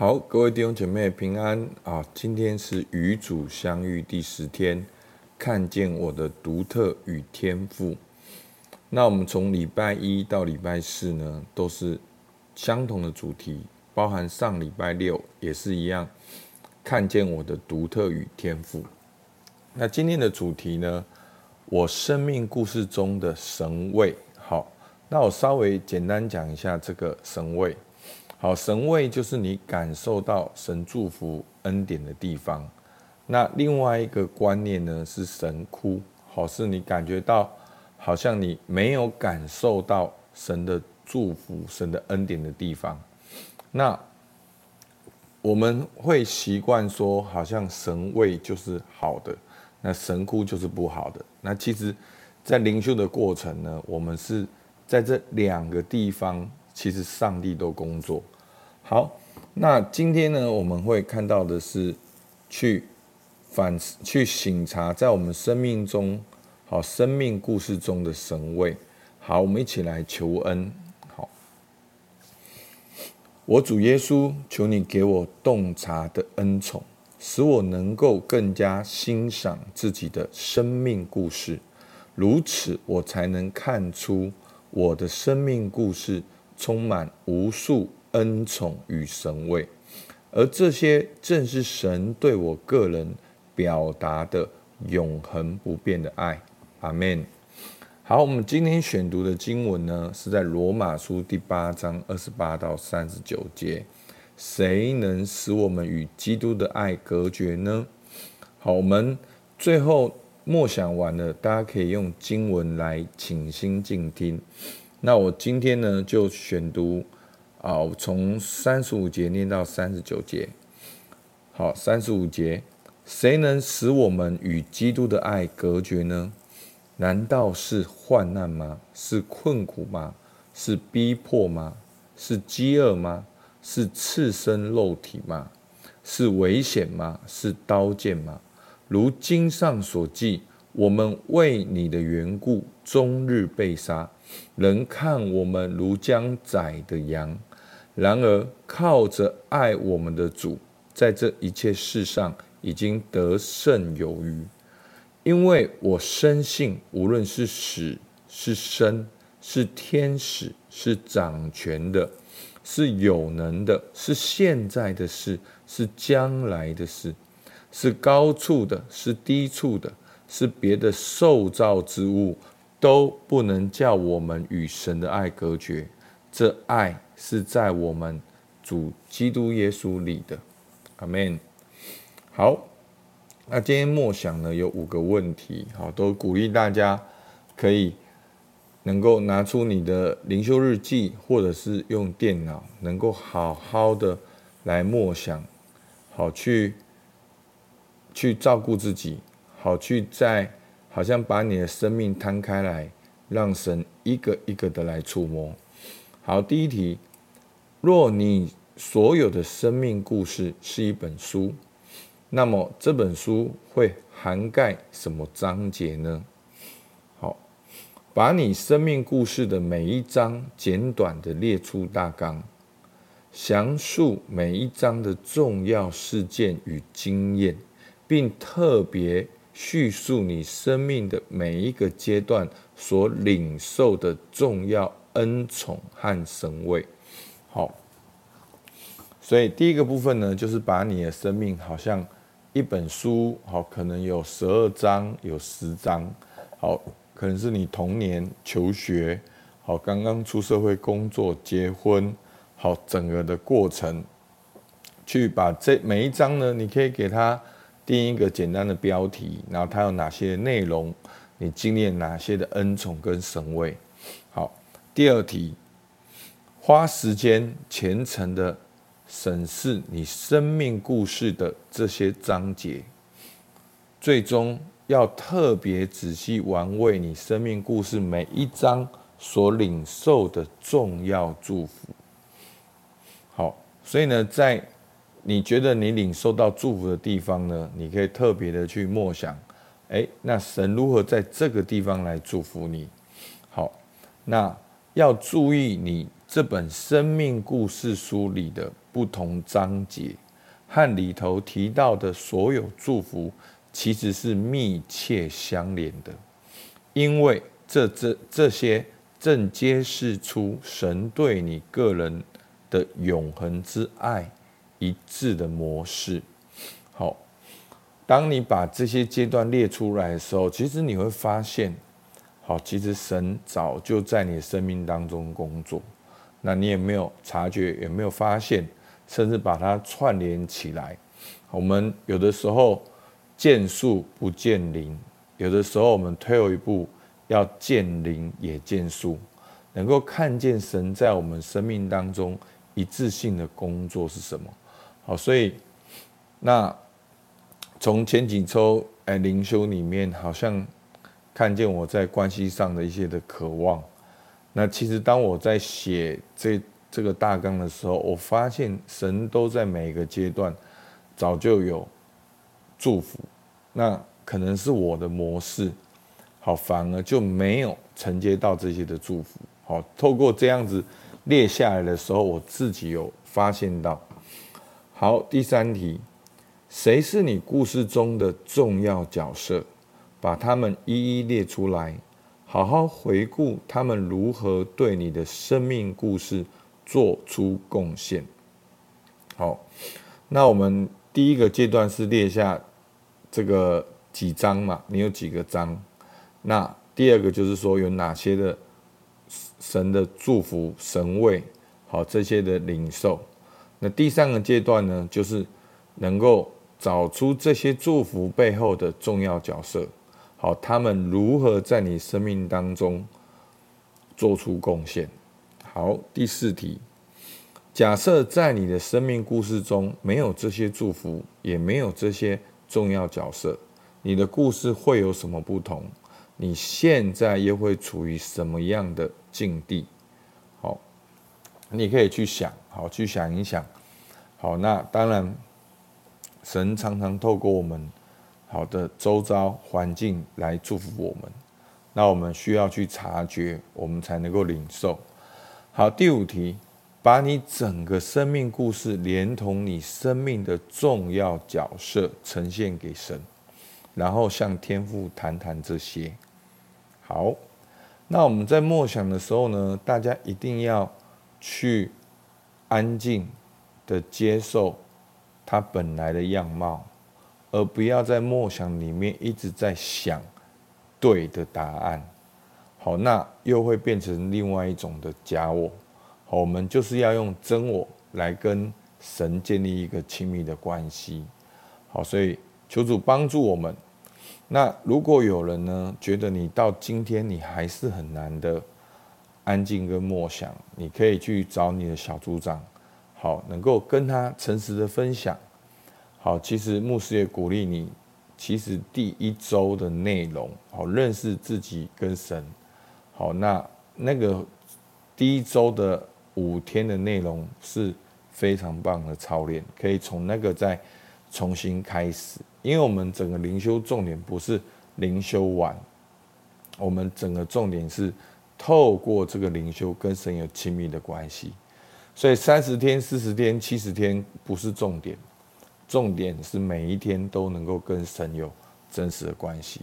好，各位弟兄姐妹平安啊！今天是与主相遇第十天，看见我的独特与天赋。那我们从礼拜一到礼拜四呢，都是相同的主题，包含上礼拜六也是一样，看见我的独特与天赋。那今天的主题呢，我生命故事中的神位。好，那我稍微简单讲一下这个神位。好，神位就是你感受到神祝福恩典的地方。那另外一个观念呢，是神窟，好，是你感觉到好像你没有感受到神的祝福、神的恩典的地方。那我们会习惯说，好像神位就是好的，那神窟就是不好的。那其实，在灵修的过程呢，我们是在这两个地方。其实上帝都工作好，那今天呢，我们会看到的是去反去省察在我们生命中好生命故事中的神位。好，我们一起来求恩。好，我主耶稣，求你给我洞察的恩宠，使我能够更加欣赏自己的生命故事，如此我才能看出我的生命故事。充满无数恩宠与神位，而这些正是神对我个人表达的永恒不变的爱。阿门。好，我们今天选读的经文呢，是在罗马书第八章二十八到三十九节。谁能使我们与基督的爱隔绝呢？好，我们最后默想完了，大家可以用经文来倾心静听。那我今天呢，就选读啊，从三十五节念到三十九节。好，三十五节，谁能使我们与基督的爱隔绝呢？难道是患难吗？是困苦吗？是逼迫吗？是饥饿吗？是赤身肉体吗？是危险吗？是刀剑吗？如经上所记，我们为你的缘故，终日被杀。人看我们如将宰的羊，然而靠着爱我们的主，在这一切事上已经得胜有余。因为我深信，无论是死是生，是天使，是掌权的，是有能的，是现在的事，是将来的事，是高处的，是低处的，是别的受造之物。都不能叫我们与神的爱隔绝，这爱是在我们主基督耶稣里的，阿门。好，那今天默想呢，有五个问题，好，都鼓励大家可以能够拿出你的灵修日记，或者是用电脑，能够好好的来默想，好去去照顾自己，好去在。好像把你的生命摊开来，让神一个一个的来触摸。好，第一题：若你所有的生命故事是一本书，那么这本书会涵盖什么章节呢？好，把你生命故事的每一章简短的列出大纲，详述每一章的重要事件与经验，并特别。叙述你生命的每一个阶段所领受的重要恩宠和神位。好，所以第一个部分呢，就是把你的生命好像一本书，好，可能有十二章，有十章，好，可能是你童年求学，好，刚刚出社会工作、结婚，好，整个的过程，去把这每一章呢，你可以给他。第一个简单的标题，然后它有哪些内容？你经历哪些的恩宠跟神位？好，第二题，花时间虔诚的审视你生命故事的这些章节，最终要特别仔细玩味你生命故事每一章所领受的重要祝福。好，所以呢，在你觉得你领受到祝福的地方呢？你可以特别的去默想，诶，那神如何在这个地方来祝福你？好，那要注意你这本生命故事书里的不同章节和里头提到的所有祝福，其实是密切相连的，因为这这这些正揭示出神对你个人的永恒之爱一致的模式。好，当你把这些阶段列出来的时候，其实你会发现，好，其实神早就在你的生命当中工作。那你也没有察觉，也没有发现，甚至把它串联起来。我们有的时候见树不见林，有的时候我们退后一步，要见林也见树，能够看见神在我们生命当中一致性的工作是什么？好，所以那从前几周哎灵修里面，好像看见我在关系上的一些的渴望。那其实当我在写这这个大纲的时候，我发现神都在每个阶段早就有祝福，那可能是我的模式，好，反而就没有承接到这些的祝福。好，透过这样子列下来的时候，我自己有发现到。好，第三题，谁是你故事中的重要角色？把他们一一列出来。好好回顾他们如何对你的生命故事做出贡献。好，那我们第一个阶段是列下这个几章嘛？你有几个章？那第二个就是说有哪些的神的祝福、神位，好，这些的领受。那第三个阶段呢，就是能够找出这些祝福背后的重要角色。好，他们如何在你生命当中做出贡献？好，第四题，假设在你的生命故事中没有这些祝福，也没有这些重要角色，你的故事会有什么不同？你现在又会处于什么样的境地？好，你可以去想，好，去想一想。好，那当然，神常常透过我们。好的，周遭环境来祝福我们，那我们需要去察觉，我们才能够领受。好，第五题，把你整个生命故事连同你生命的重要角色呈现给神，然后向天父谈谈这些。好，那我们在默想的时候呢，大家一定要去安静的接受它本来的样貌。而不要在默想里面一直在想对的答案，好，那又会变成另外一种的假我。好，我们就是要用真我来跟神建立一个亲密的关系。好，所以求主帮助我们。那如果有人呢，觉得你到今天你还是很难的安静跟默想，你可以去找你的小组长，好，能够跟他诚实的分享。好，其实牧师也鼓励你，其实第一周的内容，好，认识自己跟神，好，那那个第一周的五天的内容是非常棒的操练，可以从那个再重新开始，因为我们整个灵修重点不是灵修完，我们整个重点是透过这个灵修跟神有亲密的关系，所以三十天、四十天、七十天不是重点。重点是每一天都能够跟神有真实的关系。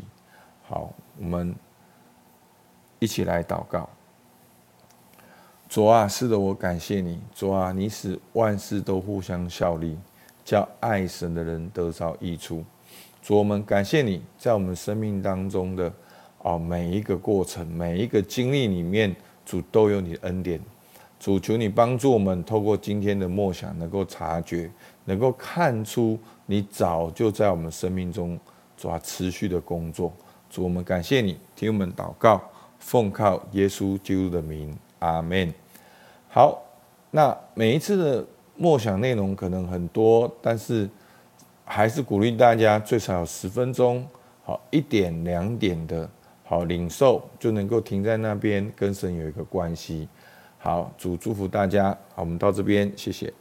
好，我们一起来祷告。主啊，是的，我感谢你。主啊，你使万事都互相效力，叫爱神的人得着益处。主，我们感谢你在我们生命当中的哦每一个过程、每一个经历里面，主都有你的恩典。主，求你帮助我们，透过今天的默想，能够察觉。能够看出你早就在我们生命中主啊持续的工作，主，我们感谢你，听我们祷告，奉靠耶稣基督的名，阿门。好，那每一次的默想内容可能很多，但是还是鼓励大家最少有十分钟，好一点两点的好领受，就能够停在那边跟神有一个关系。好，主祝福大家，好，我们到这边，谢谢。